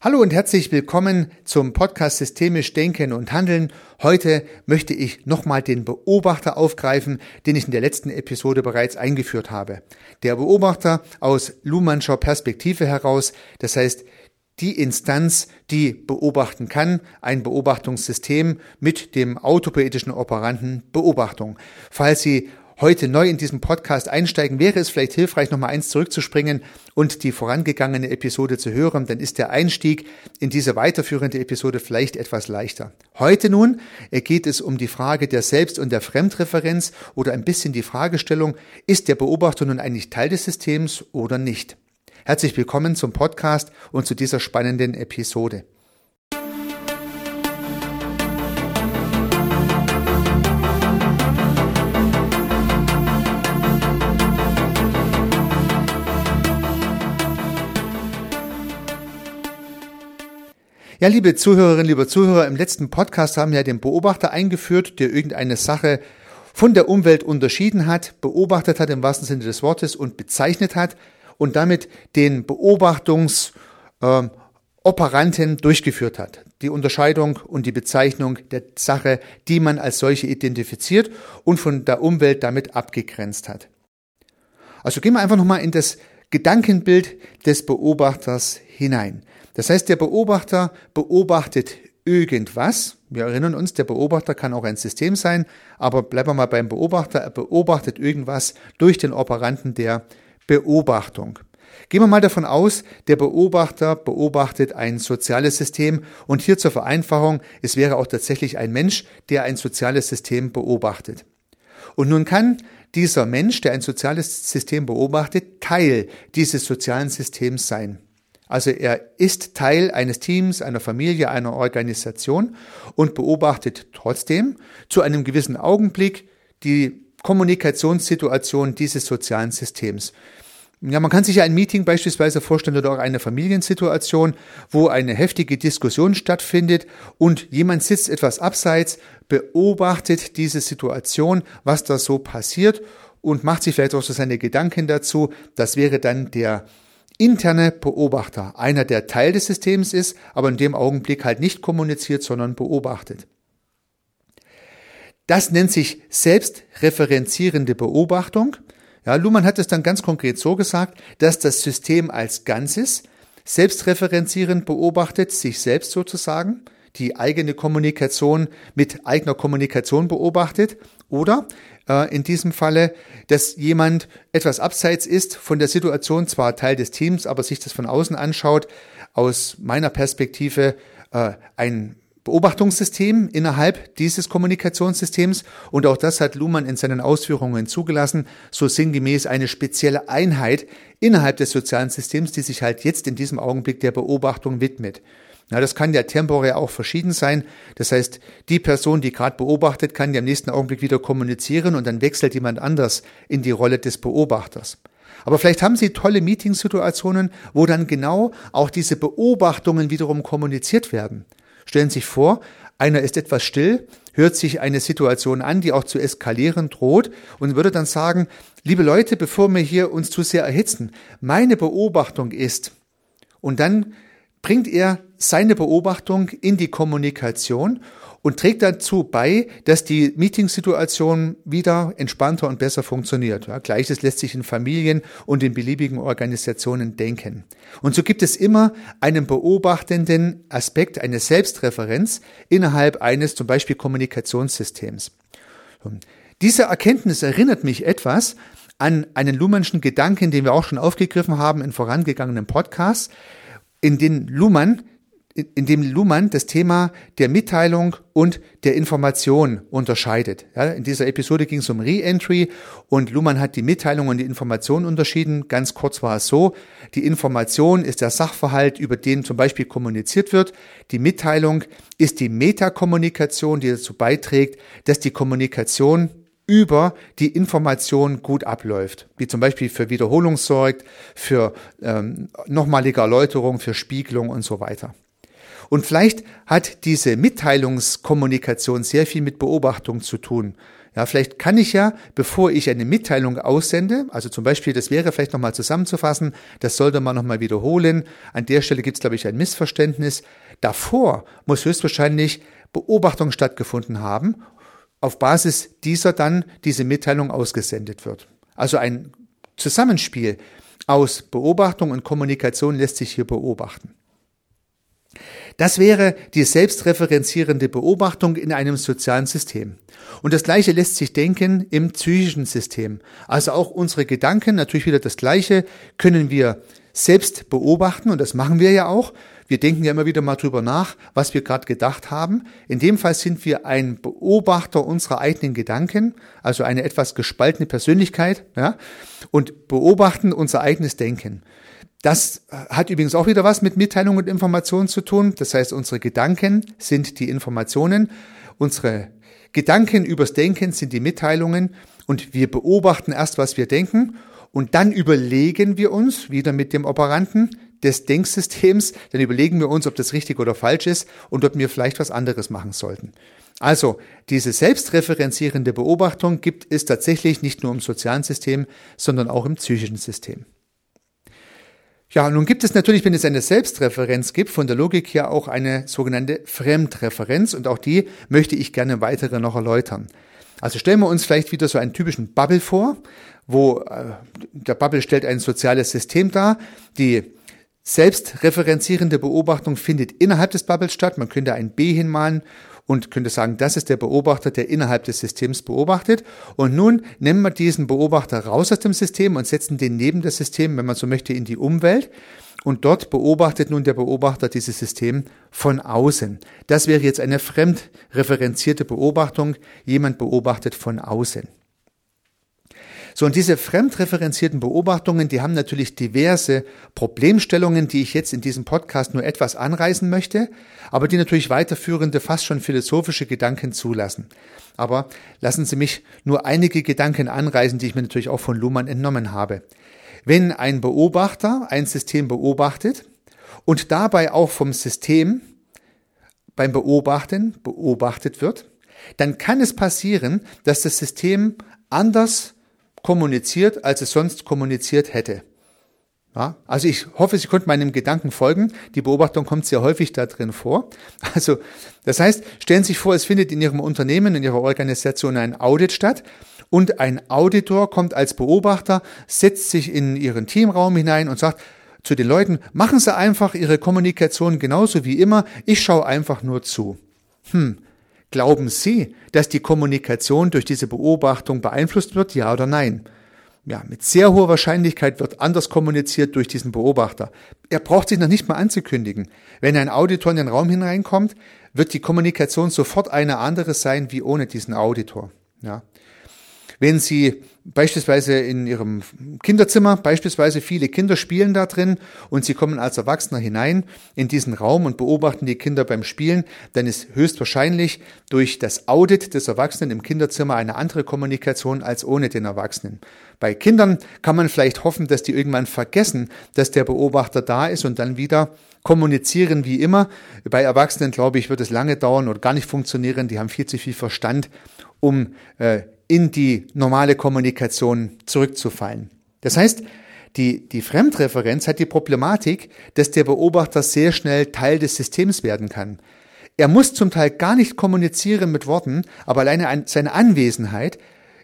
Hallo und herzlich willkommen zum Podcast Systemisch Denken und Handeln. Heute möchte ich nochmal den Beobachter aufgreifen, den ich in der letzten Episode bereits eingeführt habe. Der Beobachter aus Luhmannscher Perspektive heraus, das heißt die Instanz, die beobachten kann, ein Beobachtungssystem mit dem autopoetischen Operanten Beobachtung. Falls Sie heute neu in diesem Podcast einsteigen, wäre es vielleicht hilfreich, nochmal eins zurückzuspringen und die vorangegangene Episode zu hören, dann ist der Einstieg in diese weiterführende Episode vielleicht etwas leichter. Heute nun geht es um die Frage der Selbst- und der Fremdreferenz oder ein bisschen die Fragestellung, ist der Beobachter nun eigentlich Teil des Systems oder nicht? Herzlich willkommen zum Podcast und zu dieser spannenden Episode. Ja, liebe Zuhörerinnen, liebe Zuhörer, im letzten Podcast haben wir den Beobachter eingeführt, der irgendeine Sache von der Umwelt unterschieden hat, beobachtet hat im wahrsten Sinne des Wortes und bezeichnet hat und damit den Beobachtungsoperanten äh, durchgeführt hat. Die Unterscheidung und die Bezeichnung der Sache, die man als solche identifiziert und von der Umwelt damit abgegrenzt hat. Also gehen wir einfach nochmal in das Gedankenbild des Beobachters hinein. Das heißt, der Beobachter beobachtet irgendwas. Wir erinnern uns, der Beobachter kann auch ein System sein, aber bleiben wir mal beim Beobachter. Er beobachtet irgendwas durch den Operanten der Beobachtung. Gehen wir mal davon aus, der Beobachter beobachtet ein soziales System und hier zur Vereinfachung, es wäre auch tatsächlich ein Mensch, der ein soziales System beobachtet. Und nun kann dieser Mensch, der ein soziales System beobachtet, Teil dieses sozialen Systems sein. Also er ist Teil eines Teams, einer Familie, einer Organisation und beobachtet trotzdem zu einem gewissen Augenblick die Kommunikationssituation dieses sozialen Systems. Ja, man kann sich ja ein Meeting beispielsweise vorstellen oder auch eine Familiensituation, wo eine heftige Diskussion stattfindet und jemand sitzt etwas abseits, beobachtet diese Situation, was da so passiert und macht sich vielleicht auch so seine Gedanken dazu. Das wäre dann der interne Beobachter, einer, der Teil des Systems ist, aber in dem Augenblick halt nicht kommuniziert, sondern beobachtet. Das nennt sich selbstreferenzierende Beobachtung. Ja, Luhmann hat es dann ganz konkret so gesagt, dass das System als Ganzes selbstreferenzierend beobachtet, sich selbst sozusagen, die eigene Kommunikation mit eigener Kommunikation beobachtet oder äh, in diesem Falle, dass jemand etwas abseits ist von der Situation, zwar Teil des Teams, aber sich das von außen anschaut, aus meiner Perspektive äh, ein Beobachtungssystem innerhalb dieses Kommunikationssystems und auch das hat Luhmann in seinen Ausführungen zugelassen, so sinngemäß eine spezielle Einheit innerhalb des sozialen Systems, die sich halt jetzt in diesem Augenblick der Beobachtung widmet. Ja, das kann ja temporär auch verschieden sein. Das heißt, die Person, die gerade beobachtet, kann ja im nächsten Augenblick wieder kommunizieren und dann wechselt jemand anders in die Rolle des Beobachters. Aber vielleicht haben Sie tolle Meetingsituationen, wo dann genau auch diese Beobachtungen wiederum kommuniziert werden. Stellen Sie sich vor, einer ist etwas still, hört sich eine Situation an, die auch zu eskalieren droht und würde dann sagen, liebe Leute, bevor wir hier uns zu sehr erhitzen, meine Beobachtung ist, und dann bringt er seine Beobachtung in die Kommunikation und trägt dazu bei, dass die Meetingsituation wieder entspannter und besser funktioniert. Ja, Gleiches lässt sich in Familien und in beliebigen Organisationen denken. Und so gibt es immer einen beobachtenden Aspekt, eine Selbstreferenz innerhalb eines zum Beispiel Kommunikationssystems. Diese Erkenntnis erinnert mich etwas an einen Luhmannschen Gedanken, den wir auch schon aufgegriffen haben in vorangegangenen Podcasts, in den Luhmann, in dem Luhmann das Thema der Mitteilung und der Information unterscheidet. Ja, in dieser Episode ging es um Re-Entry und Luhmann hat die Mitteilung und die Information unterschieden. Ganz kurz war es so, die Information ist der Sachverhalt, über den zum Beispiel kommuniziert wird. Die Mitteilung ist die Metakommunikation, die dazu beiträgt, dass die Kommunikation über die Information gut abläuft, wie zum Beispiel für Wiederholung sorgt, für ähm, nochmalige Erläuterung, für Spiegelung und so weiter. Und vielleicht hat diese Mitteilungskommunikation sehr viel mit Beobachtung zu tun. Ja, vielleicht kann ich ja, bevor ich eine Mitteilung aussende, also zum Beispiel, das wäre vielleicht nochmal zusammenzufassen, das sollte man nochmal wiederholen. An der Stelle gibt es, glaube ich, ein Missverständnis. Davor muss höchstwahrscheinlich Beobachtung stattgefunden haben, auf Basis dieser dann diese Mitteilung ausgesendet wird. Also ein Zusammenspiel aus Beobachtung und Kommunikation lässt sich hier beobachten. Das wäre die selbstreferenzierende Beobachtung in einem sozialen System. Und das Gleiche lässt sich denken im psychischen System. Also auch unsere Gedanken, natürlich wieder das Gleiche, können wir selbst beobachten und das machen wir ja auch. Wir denken ja immer wieder mal drüber nach, was wir gerade gedacht haben. In dem Fall sind wir ein Beobachter unserer eigenen Gedanken, also eine etwas gespaltene Persönlichkeit, ja, und beobachten unser eigenes Denken. Das hat übrigens auch wieder was mit Mitteilung und Information zu tun. Das heißt, unsere Gedanken sind die Informationen, unsere Gedanken übers Denken sind die Mitteilungen und wir beobachten erst, was wir denken und dann überlegen wir uns wieder mit dem Operanten des Denksystems, dann überlegen wir uns, ob das richtig oder falsch ist und ob wir vielleicht was anderes machen sollten. Also diese selbstreferenzierende Beobachtung gibt es tatsächlich nicht nur im sozialen System, sondern auch im psychischen System. Ja, nun gibt es natürlich, wenn es eine Selbstreferenz gibt, von der Logik her auch eine sogenannte Fremdreferenz und auch die möchte ich gerne weitere noch erläutern. Also stellen wir uns vielleicht wieder so einen typischen Bubble vor, wo äh, der Bubble stellt ein soziales System dar. Die selbstreferenzierende Beobachtung findet innerhalb des Bubbles statt. Man könnte ein B hinmalen und könnte sagen, das ist der Beobachter, der innerhalb des Systems beobachtet. Und nun nehmen wir diesen Beobachter raus aus dem System und setzen den neben das System, wenn man so möchte, in die Umwelt. Und dort beobachtet nun der Beobachter dieses System von außen. Das wäre jetzt eine fremdreferenzierte Beobachtung. Jemand beobachtet von außen. So, und diese fremdreferenzierten Beobachtungen, die haben natürlich diverse Problemstellungen, die ich jetzt in diesem Podcast nur etwas anreißen möchte, aber die natürlich weiterführende, fast schon philosophische Gedanken zulassen. Aber lassen Sie mich nur einige Gedanken anreißen, die ich mir natürlich auch von Luhmann entnommen habe. Wenn ein Beobachter ein System beobachtet und dabei auch vom System beim Beobachten beobachtet wird, dann kann es passieren, dass das System anders kommuniziert, als es sonst kommuniziert hätte. Ja, also ich hoffe, Sie konnten meinem Gedanken folgen. Die Beobachtung kommt sehr häufig da drin vor. Also das heißt, stellen Sie sich vor, es findet in Ihrem Unternehmen, in Ihrer Organisation ein Audit statt und ein Auditor kommt als Beobachter, setzt sich in Ihren Teamraum hinein und sagt zu den Leuten, machen Sie einfach Ihre Kommunikation genauso wie immer, ich schaue einfach nur zu. Hm, Glauben Sie, dass die Kommunikation durch diese Beobachtung beeinflusst wird, ja oder nein? Ja, mit sehr hoher Wahrscheinlichkeit wird anders kommuniziert durch diesen Beobachter. Er braucht sich noch nicht mal anzukündigen. Wenn ein Auditor in den Raum hineinkommt, wird die Kommunikation sofort eine andere sein wie ohne diesen Auditor. Ja. Wenn Sie beispielsweise in Ihrem Kinderzimmer, beispielsweise viele Kinder spielen da drin und Sie kommen als Erwachsener hinein in diesen Raum und beobachten die Kinder beim Spielen, dann ist höchstwahrscheinlich durch das Audit des Erwachsenen im Kinderzimmer eine andere Kommunikation als ohne den Erwachsenen. Bei Kindern kann man vielleicht hoffen, dass die irgendwann vergessen, dass der Beobachter da ist und dann wieder kommunizieren wie immer. Bei Erwachsenen, glaube ich, wird es lange dauern oder gar nicht funktionieren. Die haben viel zu viel Verstand, um äh, in die normale Kommunikation zurückzufallen. Das heißt, die, die Fremdreferenz hat die Problematik, dass der Beobachter sehr schnell Teil des Systems werden kann. Er muss zum Teil gar nicht kommunizieren mit Worten, aber alleine seine Anwesenheit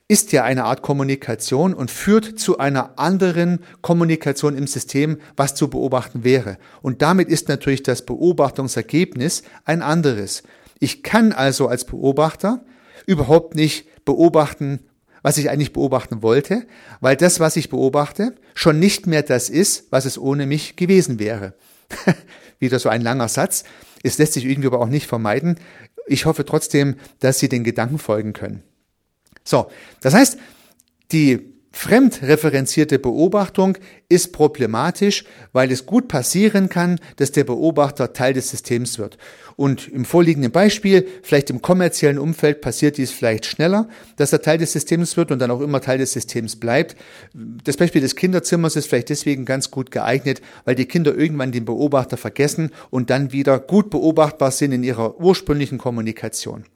ist ja eine Art Kommunikation und führt zu einer anderen Kommunikation im System, was zu beobachten wäre. Und damit ist natürlich das Beobachtungsergebnis ein anderes. Ich kann also als Beobachter überhaupt nicht beobachten, was ich eigentlich beobachten wollte, weil das, was ich beobachte, schon nicht mehr das ist, was es ohne mich gewesen wäre. Wieder so ein langer Satz. Es lässt sich irgendwie aber auch nicht vermeiden. Ich hoffe trotzdem, dass Sie den Gedanken folgen können. So, das heißt, die Fremdreferenzierte Beobachtung ist problematisch, weil es gut passieren kann, dass der Beobachter Teil des Systems wird. Und im vorliegenden Beispiel, vielleicht im kommerziellen Umfeld passiert dies vielleicht schneller, dass er Teil des Systems wird und dann auch immer Teil des Systems bleibt. Das Beispiel des Kinderzimmers ist vielleicht deswegen ganz gut geeignet, weil die Kinder irgendwann den Beobachter vergessen und dann wieder gut beobachtbar sind in ihrer ursprünglichen Kommunikation.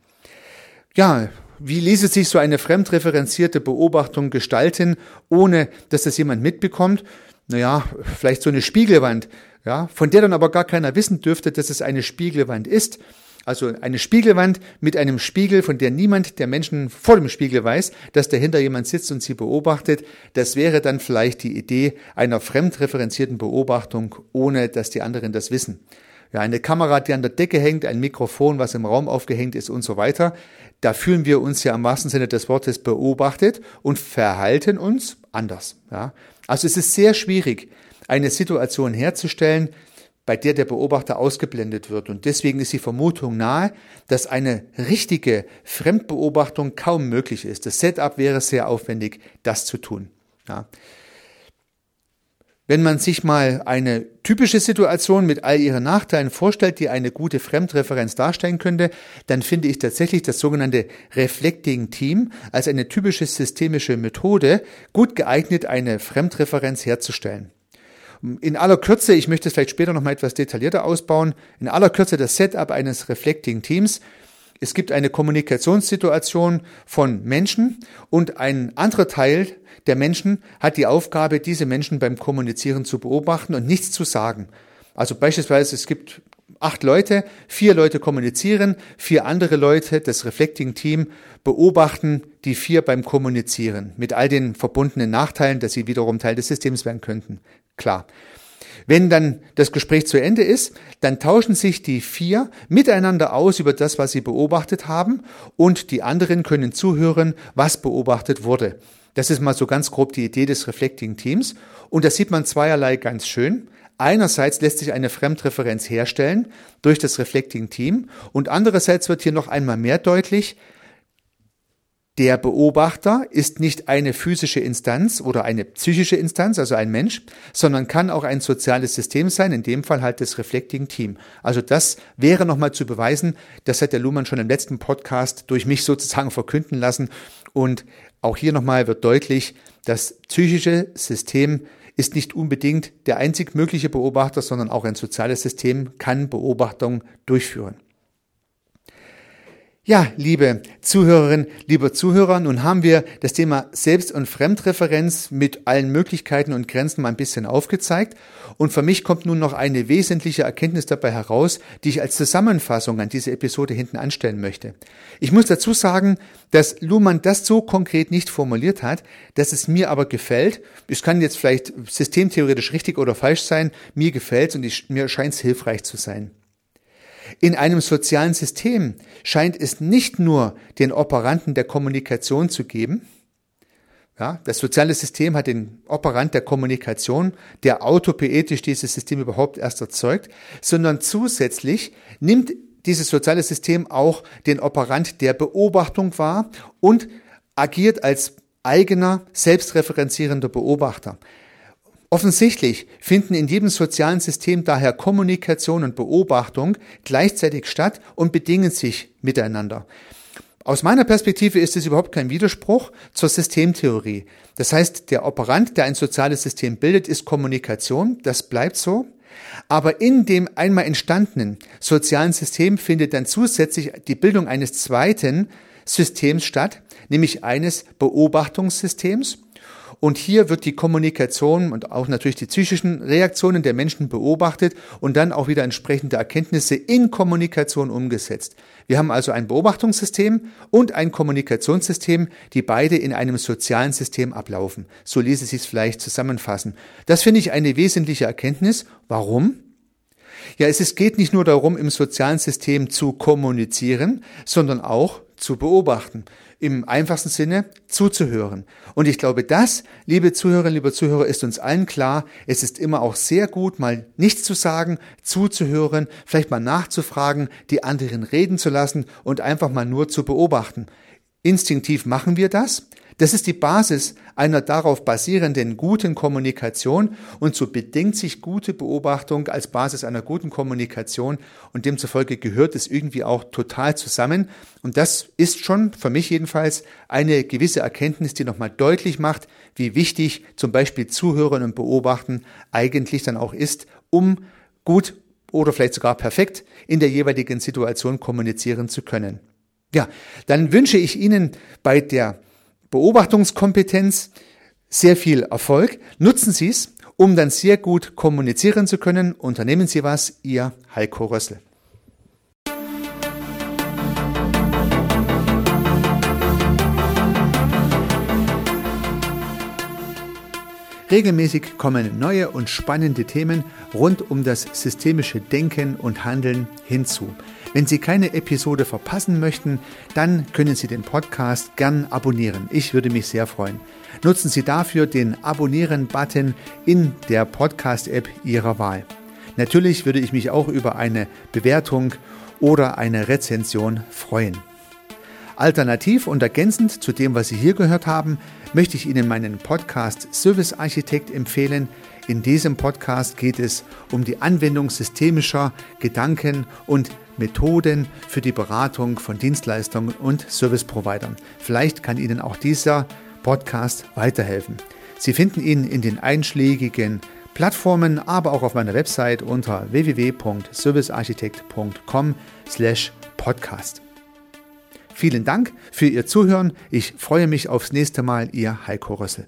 Ja, wie ließe sich so eine fremdreferenzierte Beobachtung gestalten, ohne dass das jemand mitbekommt? Naja, vielleicht so eine Spiegelwand, ja, von der dann aber gar keiner wissen dürfte, dass es eine Spiegelwand ist. Also eine Spiegelwand mit einem Spiegel, von der niemand der Menschen vor dem Spiegel weiß, dass dahinter jemand sitzt und sie beobachtet. Das wäre dann vielleicht die Idee einer fremdreferenzierten Beobachtung, ohne dass die anderen das wissen. Ja, eine Kamera, die an der Decke hängt, ein Mikrofon, was im Raum aufgehängt ist und so weiter. Da fühlen wir uns ja im wahrsten Sinne des Wortes beobachtet und verhalten uns anders. Ja. Also es ist sehr schwierig, eine Situation herzustellen, bei der der Beobachter ausgeblendet wird. Und deswegen ist die Vermutung nahe, dass eine richtige Fremdbeobachtung kaum möglich ist. Das Setup wäre sehr aufwendig, das zu tun. Ja. Wenn man sich mal eine typische Situation mit all ihren Nachteilen vorstellt, die eine gute Fremdreferenz darstellen könnte, dann finde ich tatsächlich das sogenannte Reflecting Team als eine typische systemische Methode gut geeignet, eine Fremdreferenz herzustellen. In aller Kürze, ich möchte es vielleicht später noch mal etwas detaillierter ausbauen, in aller Kürze das Setup eines Reflecting Teams. Es gibt eine Kommunikationssituation von Menschen und ein anderer Teil der Menschen hat die Aufgabe, diese Menschen beim Kommunizieren zu beobachten und nichts zu sagen. Also beispielsweise, es gibt acht Leute, vier Leute kommunizieren, vier andere Leute, das Reflecting Team, beobachten die vier beim Kommunizieren mit all den verbundenen Nachteilen, dass sie wiederum Teil des Systems werden könnten. Klar. Wenn dann das Gespräch zu Ende ist, dann tauschen sich die vier miteinander aus über das, was sie beobachtet haben und die anderen können zuhören, was beobachtet wurde. Das ist mal so ganz grob die Idee des Reflecting Teams und da sieht man zweierlei ganz schön. Einerseits lässt sich eine Fremdreferenz herstellen durch das Reflecting Team und andererseits wird hier noch einmal mehr deutlich, der Beobachter ist nicht eine physische Instanz oder eine psychische Instanz, also ein Mensch, sondern kann auch ein soziales System sein, in dem Fall halt das Reflecting Team. Also das wäre nochmal zu beweisen, das hat der Luhmann schon im letzten Podcast durch mich sozusagen verkünden lassen. Und auch hier nochmal wird deutlich, das psychische System ist nicht unbedingt der einzig mögliche Beobachter, sondern auch ein soziales System kann Beobachtung durchführen. Ja, liebe Zuhörerinnen, liebe Zuhörer, nun haben wir das Thema Selbst- und Fremdreferenz mit allen Möglichkeiten und Grenzen mal ein bisschen aufgezeigt. Und für mich kommt nun noch eine wesentliche Erkenntnis dabei heraus, die ich als Zusammenfassung an diese Episode hinten anstellen möchte. Ich muss dazu sagen, dass Luhmann das so konkret nicht formuliert hat, dass es mir aber gefällt. Es kann jetzt vielleicht systemtheoretisch richtig oder falsch sein. Mir gefällt es und ich, mir scheint es hilfreich zu sein. In einem sozialen System scheint es nicht nur den Operanten der Kommunikation zu geben, ja, das soziale System hat den Operant der Kommunikation, der autopoetisch dieses System überhaupt erst erzeugt, sondern zusätzlich nimmt dieses soziale System auch den Operant der Beobachtung wahr und agiert als eigener, selbstreferenzierender Beobachter. Offensichtlich finden in jedem sozialen System daher Kommunikation und Beobachtung gleichzeitig statt und bedingen sich miteinander. Aus meiner Perspektive ist es überhaupt kein Widerspruch zur Systemtheorie. Das heißt, der Operant, der ein soziales System bildet, ist Kommunikation. Das bleibt so. Aber in dem einmal entstandenen sozialen System findet dann zusätzlich die Bildung eines zweiten Systems statt, nämlich eines Beobachtungssystems. Und hier wird die Kommunikation und auch natürlich die psychischen Reaktionen der Menschen beobachtet und dann auch wieder entsprechende Erkenntnisse in Kommunikation umgesetzt. Wir haben also ein Beobachtungssystem und ein Kommunikationssystem, die beide in einem sozialen System ablaufen. So ließe sich es vielleicht zusammenfassen. Das finde ich eine wesentliche Erkenntnis. Warum? Ja, es geht nicht nur darum, im sozialen System zu kommunizieren, sondern auch zu beobachten im einfachsten Sinne zuzuhören. Und ich glaube, das, liebe Zuhörerinnen, liebe Zuhörer, ist uns allen klar. Es ist immer auch sehr gut, mal nichts zu sagen, zuzuhören, vielleicht mal nachzufragen, die anderen reden zu lassen und einfach mal nur zu beobachten. Instinktiv machen wir das. Das ist die Basis einer darauf basierenden guten Kommunikation und so bedingt sich gute Beobachtung als Basis einer guten Kommunikation und demzufolge gehört es irgendwie auch total zusammen und das ist schon für mich jedenfalls eine gewisse Erkenntnis, die nochmal deutlich macht, wie wichtig zum Beispiel Zuhören und Beobachten eigentlich dann auch ist, um gut oder vielleicht sogar perfekt in der jeweiligen Situation kommunizieren zu können. Ja, dann wünsche ich Ihnen bei der Beobachtungskompetenz sehr viel Erfolg. Nutzen Sie es, um dann sehr gut kommunizieren zu können. Unternehmen Sie was, Ihr Heiko Rössel. Regelmäßig kommen neue und spannende Themen rund um das systemische Denken und Handeln hinzu. Wenn Sie keine Episode verpassen möchten, dann können Sie den Podcast gern abonnieren. Ich würde mich sehr freuen. Nutzen Sie dafür den Abonnieren-Button in der Podcast-App Ihrer Wahl. Natürlich würde ich mich auch über eine Bewertung oder eine Rezension freuen. Alternativ und ergänzend zu dem, was Sie hier gehört haben, möchte ich Ihnen meinen Podcast Service Architekt empfehlen. In diesem Podcast geht es um die Anwendung systemischer Gedanken und Methoden für die Beratung von Dienstleistungen und Service-Providern. Vielleicht kann Ihnen auch dieser Podcast weiterhelfen. Sie finden ihn in den einschlägigen Plattformen, aber auch auf meiner Website unter www.servicearchitekt.com/podcast. Vielen Dank für Ihr Zuhören. Ich freue mich aufs nächste Mal, Ihr Heiko Rössel.